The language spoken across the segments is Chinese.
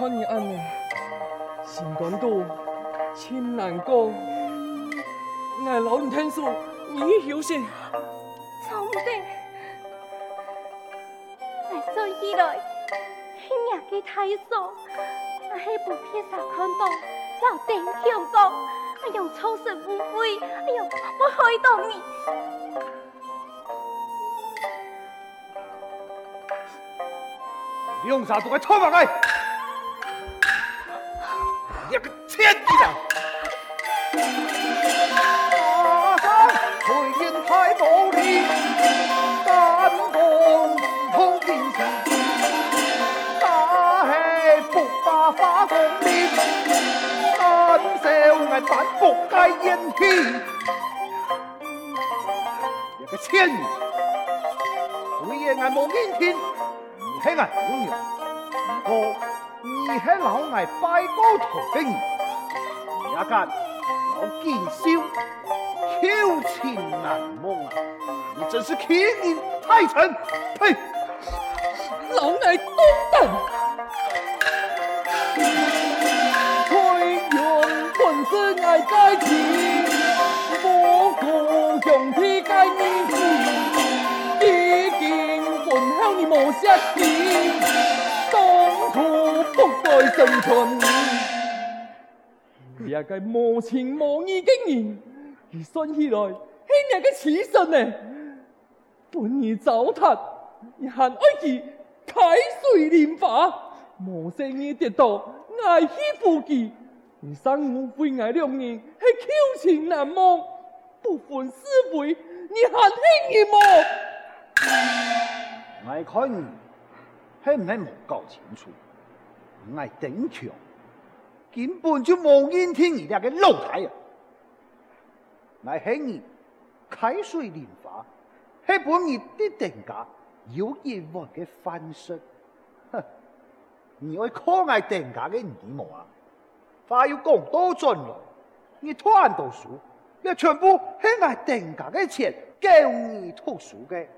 看你安尼，心肝肚，真难过。我留你听书，你休息。错不对，我说起来，那日个太嫂，我喺部片上看到老丁强讲，哎呦，超生无悔，哎呦，我害到你。你用啥都爱错嘛来？言弃。一个天地，虽然我冇今天，你系我朋友，我。你系老爱拜高头的人，一间老见笑，求情难忘啊！你真是欺人太甚，呸！老爱多等，推用本是爱在情，不顾兄弟该面子，已经混好你莫下气。当初不该生存，也该无情无义的人，而算起来，系你个痴神呢？本儿糟蹋，你还爱去开水莲花，无生你跌倒，爱惜夫妻，你生无悔爱两人，系旧情难忘，不分是非，你还恨你么？爱看你。系唔系冇搞清楚？唔系丁强，根本就冇人听你哋嘅老太啊！系系你开水莲花，系本你啲定价有意外嘅翻身。哼！你爱可爱定价嘅人冇啊？话要讲多准了，你读完读书，你全部系我定价嘅钱教你读书嘅，系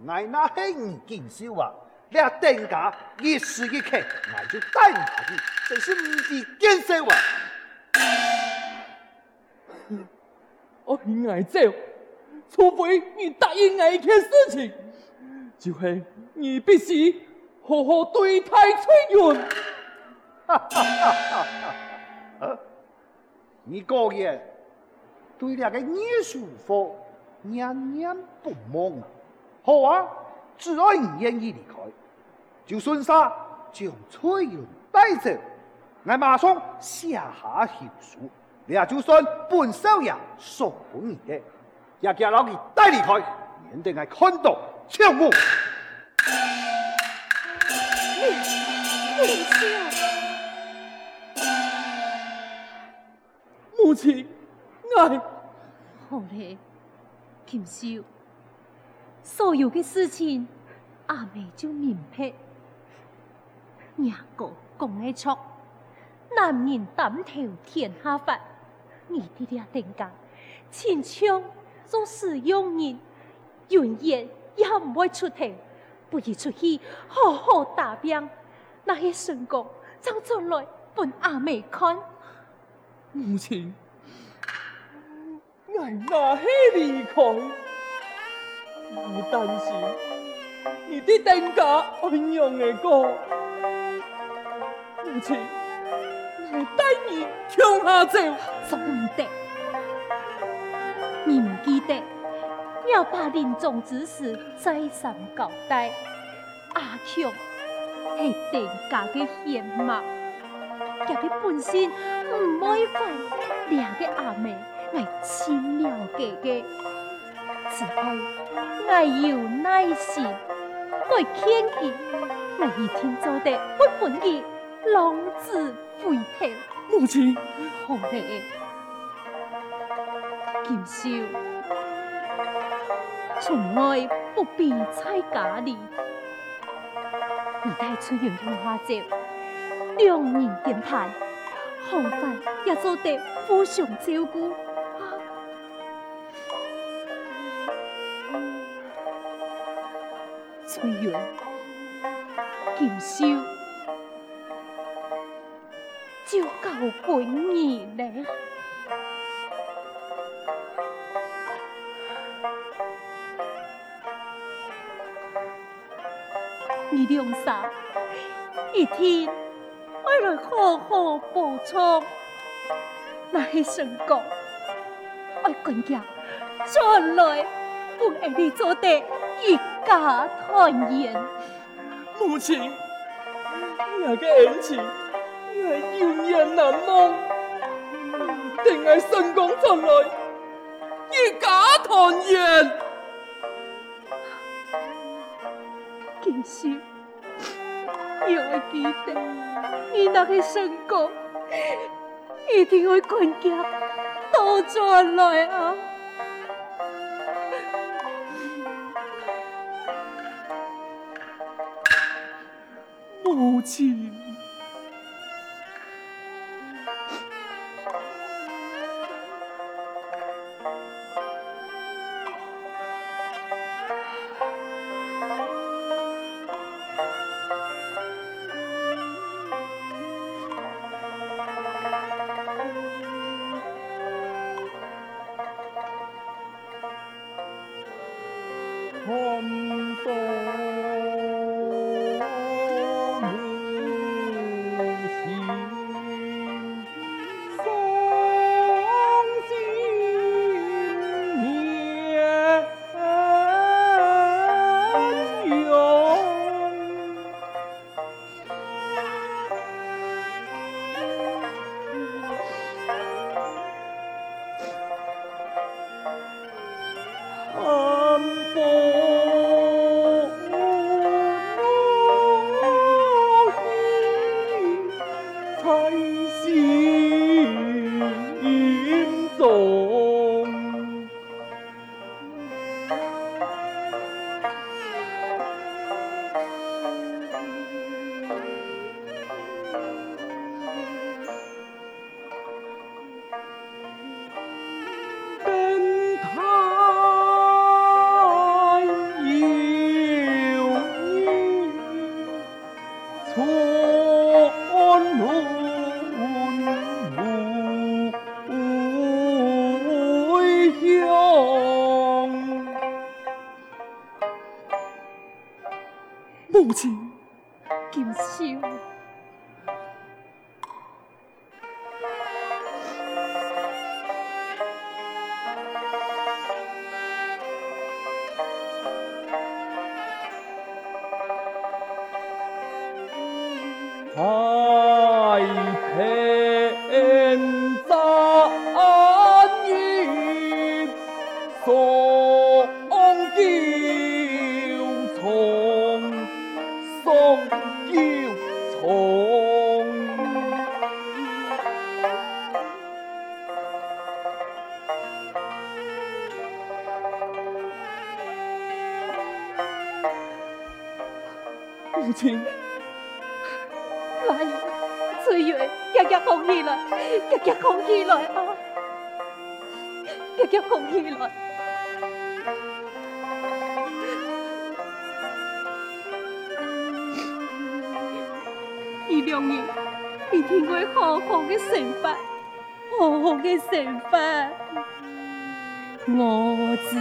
那系你见笑啊！你定价一时一刻，我就带你下去，真是唔知见识哇！我应该走，除非你答应我一件事情，就系你必须好好对待翠云。哈哈哈！哈哈！你个人对那个艺术课念念不忘啊！好啊，只要你愿意离开。就顺沙将翠云带走，我马上下下行书，你也就算本少爷送你的，也叫老弟带离开，免得俺看到抢目。母亲，爱好嘞，김秀，所有的事情阿妹就明白。娘个讲的错，男人担头天下法，你哋俩定价，亲像做事用人，永远也唔会出头，不如出去好好打拼，那些成功将出来本阿妹看。母亲，我哪去离开？你担心你的定价安用的过，母亲，你带你向下走，做唔得。你唔记得要把临终之事再三交代。阿强系定价嘅险物，佢嘅本性唔会犯，两个阿妹系亲了解嘅，只系我有耐心，我劝佢，我一天做得不本意，浪子回头。母亲，好嘅，剑少，从来不必猜家里。你带出远向下走，两人结伴，行饭也做得互相照顾。翠园，剑少，就够本儿呢。你两三一天，我来好好补充。那些成果，我更加将来不爱你做的一家团圆。母亲，那个恩情，我永远难忘。定系成功出来，一家团圆。剑少，要我记得你那个成功，一定会更加多转来啊！母亲。看太平起来。呢两日一定会好好的成法，好好的成法，我知。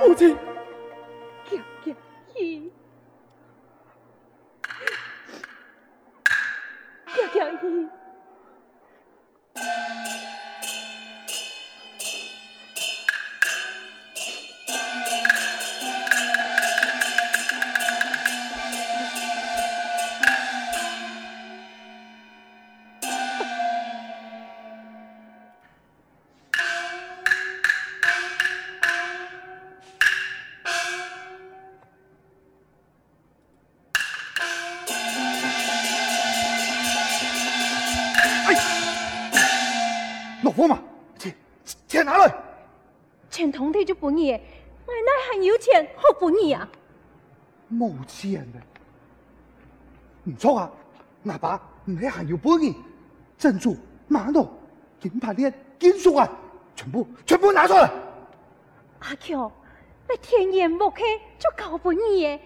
母亲，钱通体就不你，奶奶还有钱好不你啊？冇钱的，唔错啊！阿爸唔系还有本钱，珍珠、玛瑙、金牌链、金属啊，全部全部拿出来。阿强，你天眼目开就搞不你耶，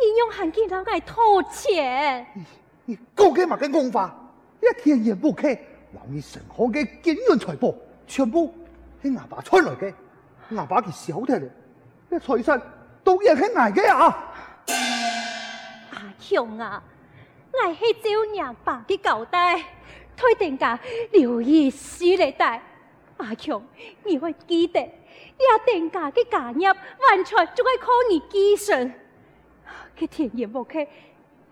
你用还给他爱偷钱？你你讲嘅嘛个讲法，你天眼目开。留你身后嘅金银财宝，全部系阿爸传来嘅，阿爸佢晓得咧，啲财产都系佢挨嘅啊！阿强啊，我系照阿爸嘅交代，推定价留意死嚟带。阿强，你会记得，你定价嘅价入，完全就系靠你记性。佢甜言蜜语，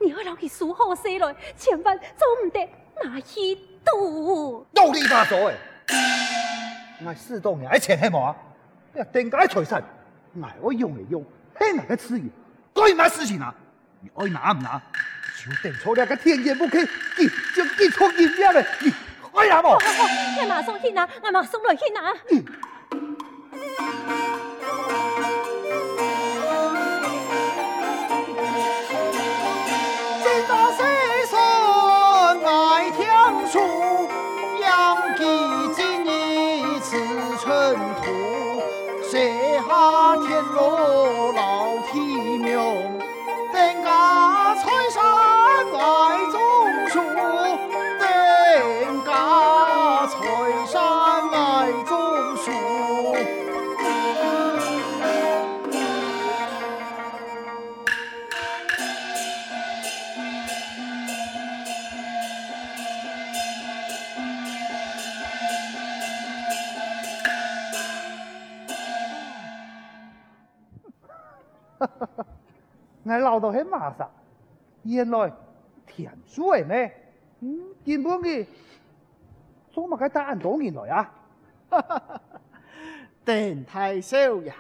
你会留佢数好些来，千万做唔得拿去。都都你爸做诶！我四多年爱钱系嘛？你定价财产，我用嚟用，系哪个资源？该拿事情啊！你爱拿唔拿？就定错两个天也不开，你就记错人家了！你爱拿冇？我马上去拿，我马上来去拿。嗯我老到喺马上，原来田叔诶呢？嗯，根本嘅做乜嘅答案当然来啊！邓太少爷，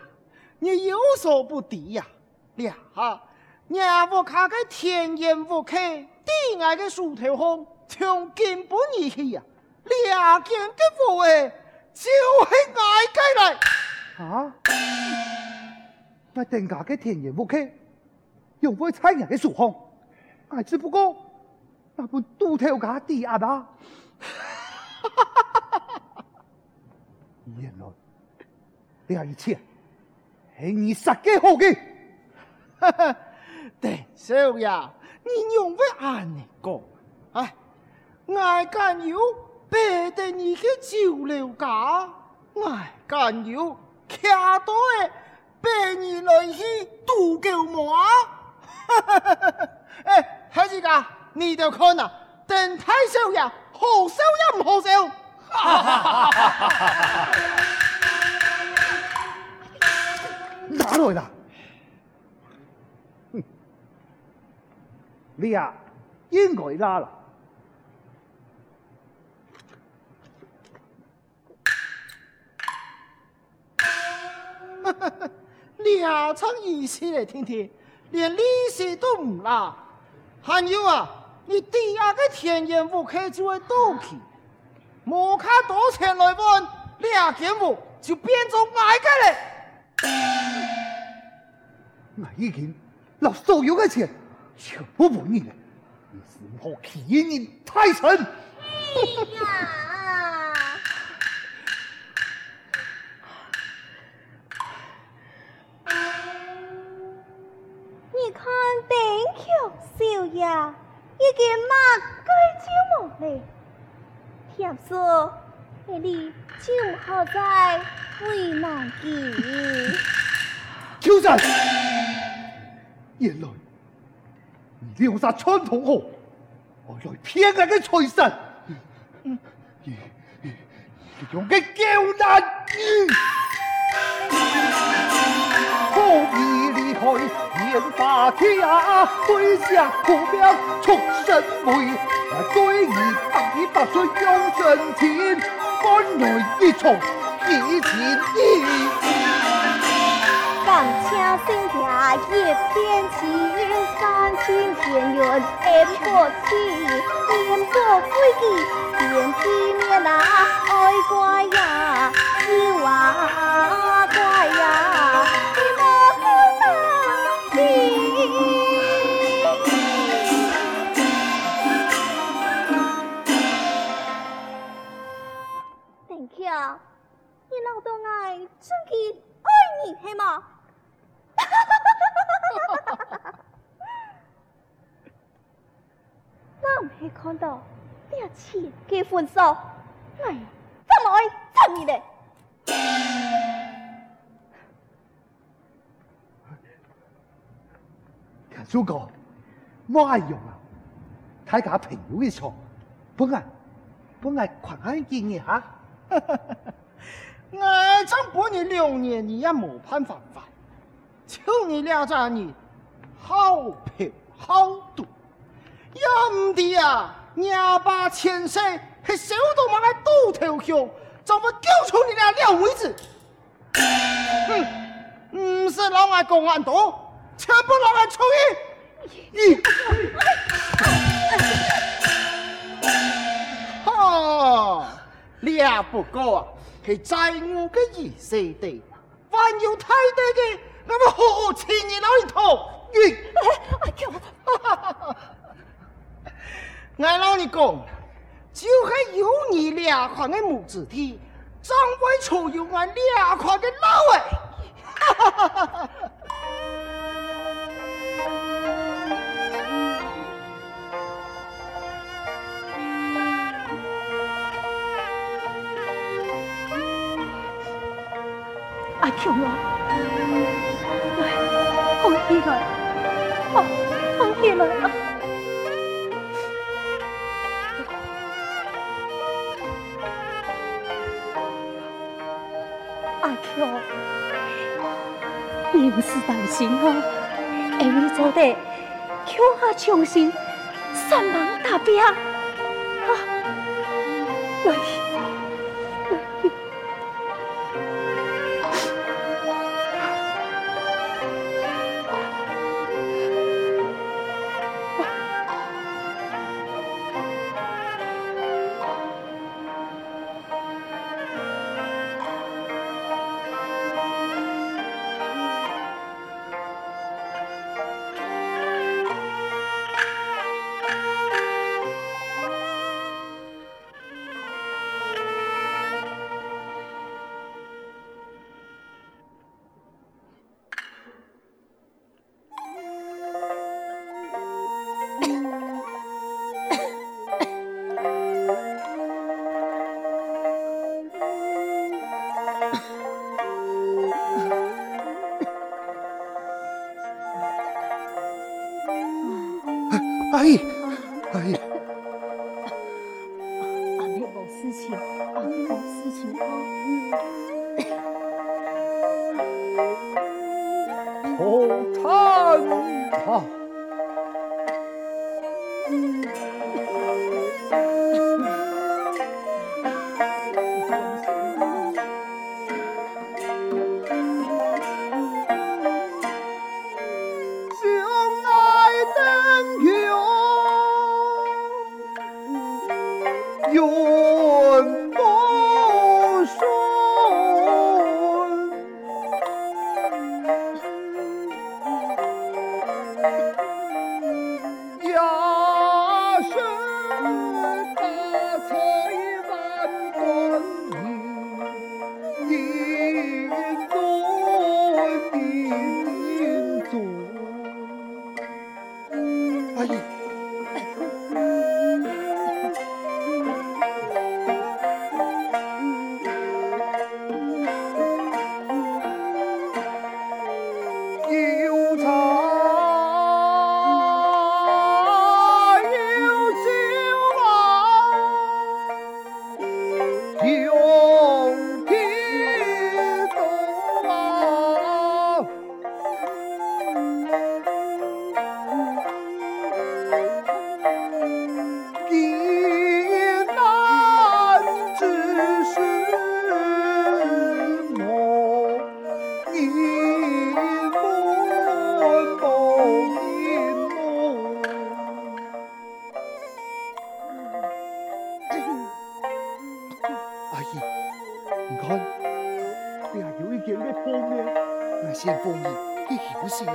你有所不知呀！俩哈，nhà 我卡个田园屋企，低矮嘅树头上，从根本而起呀，两件嘅货诶，就系挨街来啊！我定价嘅田园屋企。用不会猜人嘅数项，哎，只不过那本都条价低啊吧？原来呢一切系你设计好嘅。对，少爷，你用不按你讲，哎，我敢有白得你嘅酒楼价，我敢有卡多嘅白你来去度够满。哎，孩子家，你就看啊，邓太少爷好笑也唔好笑。哪来啦？哼，你呀，应该拉啦。两场意思嚟听听，连利息都唔啦。还有啊，你抵押个田园屋开就会倒去，冇看多钱来换，两间屋就变做买个嘞。我已经拿所有的钱全部还你了，你是我欺人太甚！你已经马改就冇嘞，听说你。就好在为难佢。秋山，原来你留下穿堂河，我来骗人的财神，用嘅刁难，可以离开开烟花天涯，对下不表出身位，对你百百岁有真情，换来一场一情意。感谢新家一片情，三千田园爱破气，连做飞机连地面啊，爱乖呀，田叔哥，冇用啊！大家朋友嘅错，本来本来群安见嘅吓，我真半年两年你也冇办法办，就你俩咋你好嫖好赌，要唔得啊！廿八千岁系小到马来赌头熊，怎么救出你俩两位子？哼，唔是老爱公安多。全部老来出去！哈，俩不够啊，系债务嘅意思的，还有太大嘅，那么好钱你老一套？哎呦，我老你讲，就还有你俩款嘅母子体，张为楚有我俩块的老哎！哈哈哈哈阿强啊，来，放起来，放放起来啊！阿强，你唔是担心哦，因为做得强下强心，三忙大病，好惨啊！阿姨，阿姨，你看，你还有一点嘅泡面，我先放你去休息一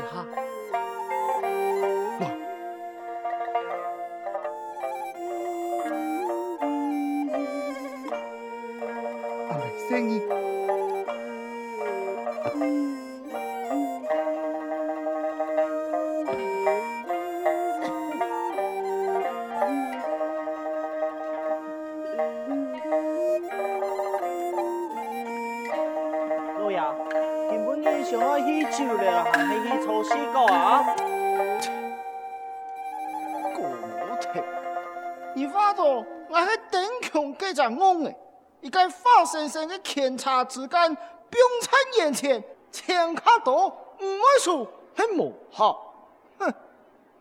生生嘅检查之间，冰餐眼前，钱卡多五位数系无效。哼，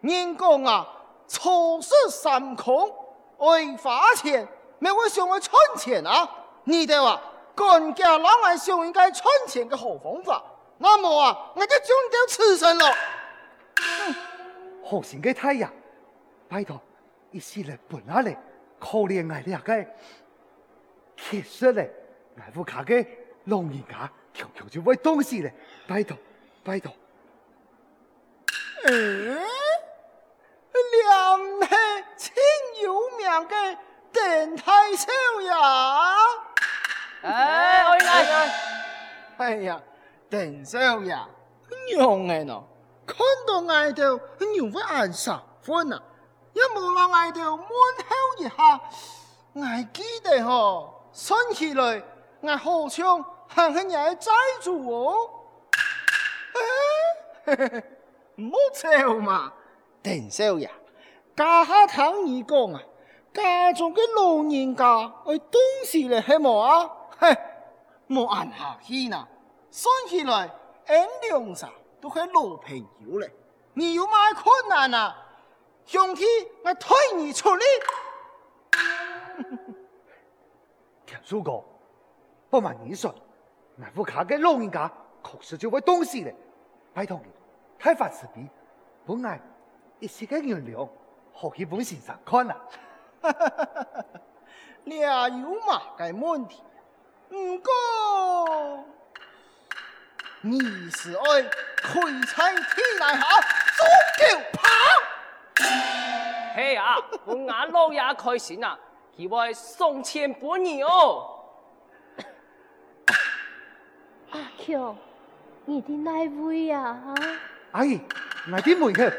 人讲啊，错失三空，爱花钱，咩会想去存钱啊？你哋话，干家老爱想应该存钱嘅好方法，那么啊，我就将掉此生咯。好心嘅太阳，拜托，一时嚟本下嚟，可怜我哋个，其实咧，我副卡给老人家，条条就为东西咧，拜托，拜托，嗯，两系清有名嘅邓太守呀。哎，我应该哎呀，邓少爷，娘嘅喏，看到爱豆，娘会按十分啊！一无让爱豆问候一下，我记得吼，算起来，我好像还系也债主哦。唔好笑嘛，邓少爷，家下听你讲啊，家中嘅老人家爱东西嚟系冇啊？嘿，冇按下去呐，算起来，俺两啥都系老朋友嘞。你有乜困难啊？兄弟，我推你出力。田叔哥，不瞒你说，那副卡给老人家确实就会东西咧，拜托你，太发慈悲，本来一时嘅原谅，学起本先生看啦。你啊有嘛个问题？唔过你是爱开菜天来下足球跑。嘿啊，我眼老爷开心啊，佢会送钱本你哦。阿强，你的哪位呀？啊？阿姨，我啲门口，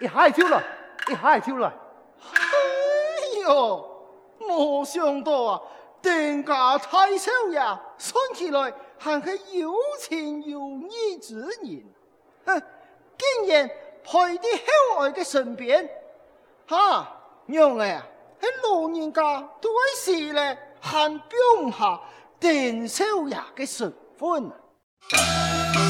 一下就来，一下就来。哎呦，冇想到啊，店家太少呀，算起来还系有情有义之人。哼，竟然陪啲乡外嘅身边，哈，娘儿啊，迄老人家都系时咧，喊表下丁少爷嘅身份。Thank you.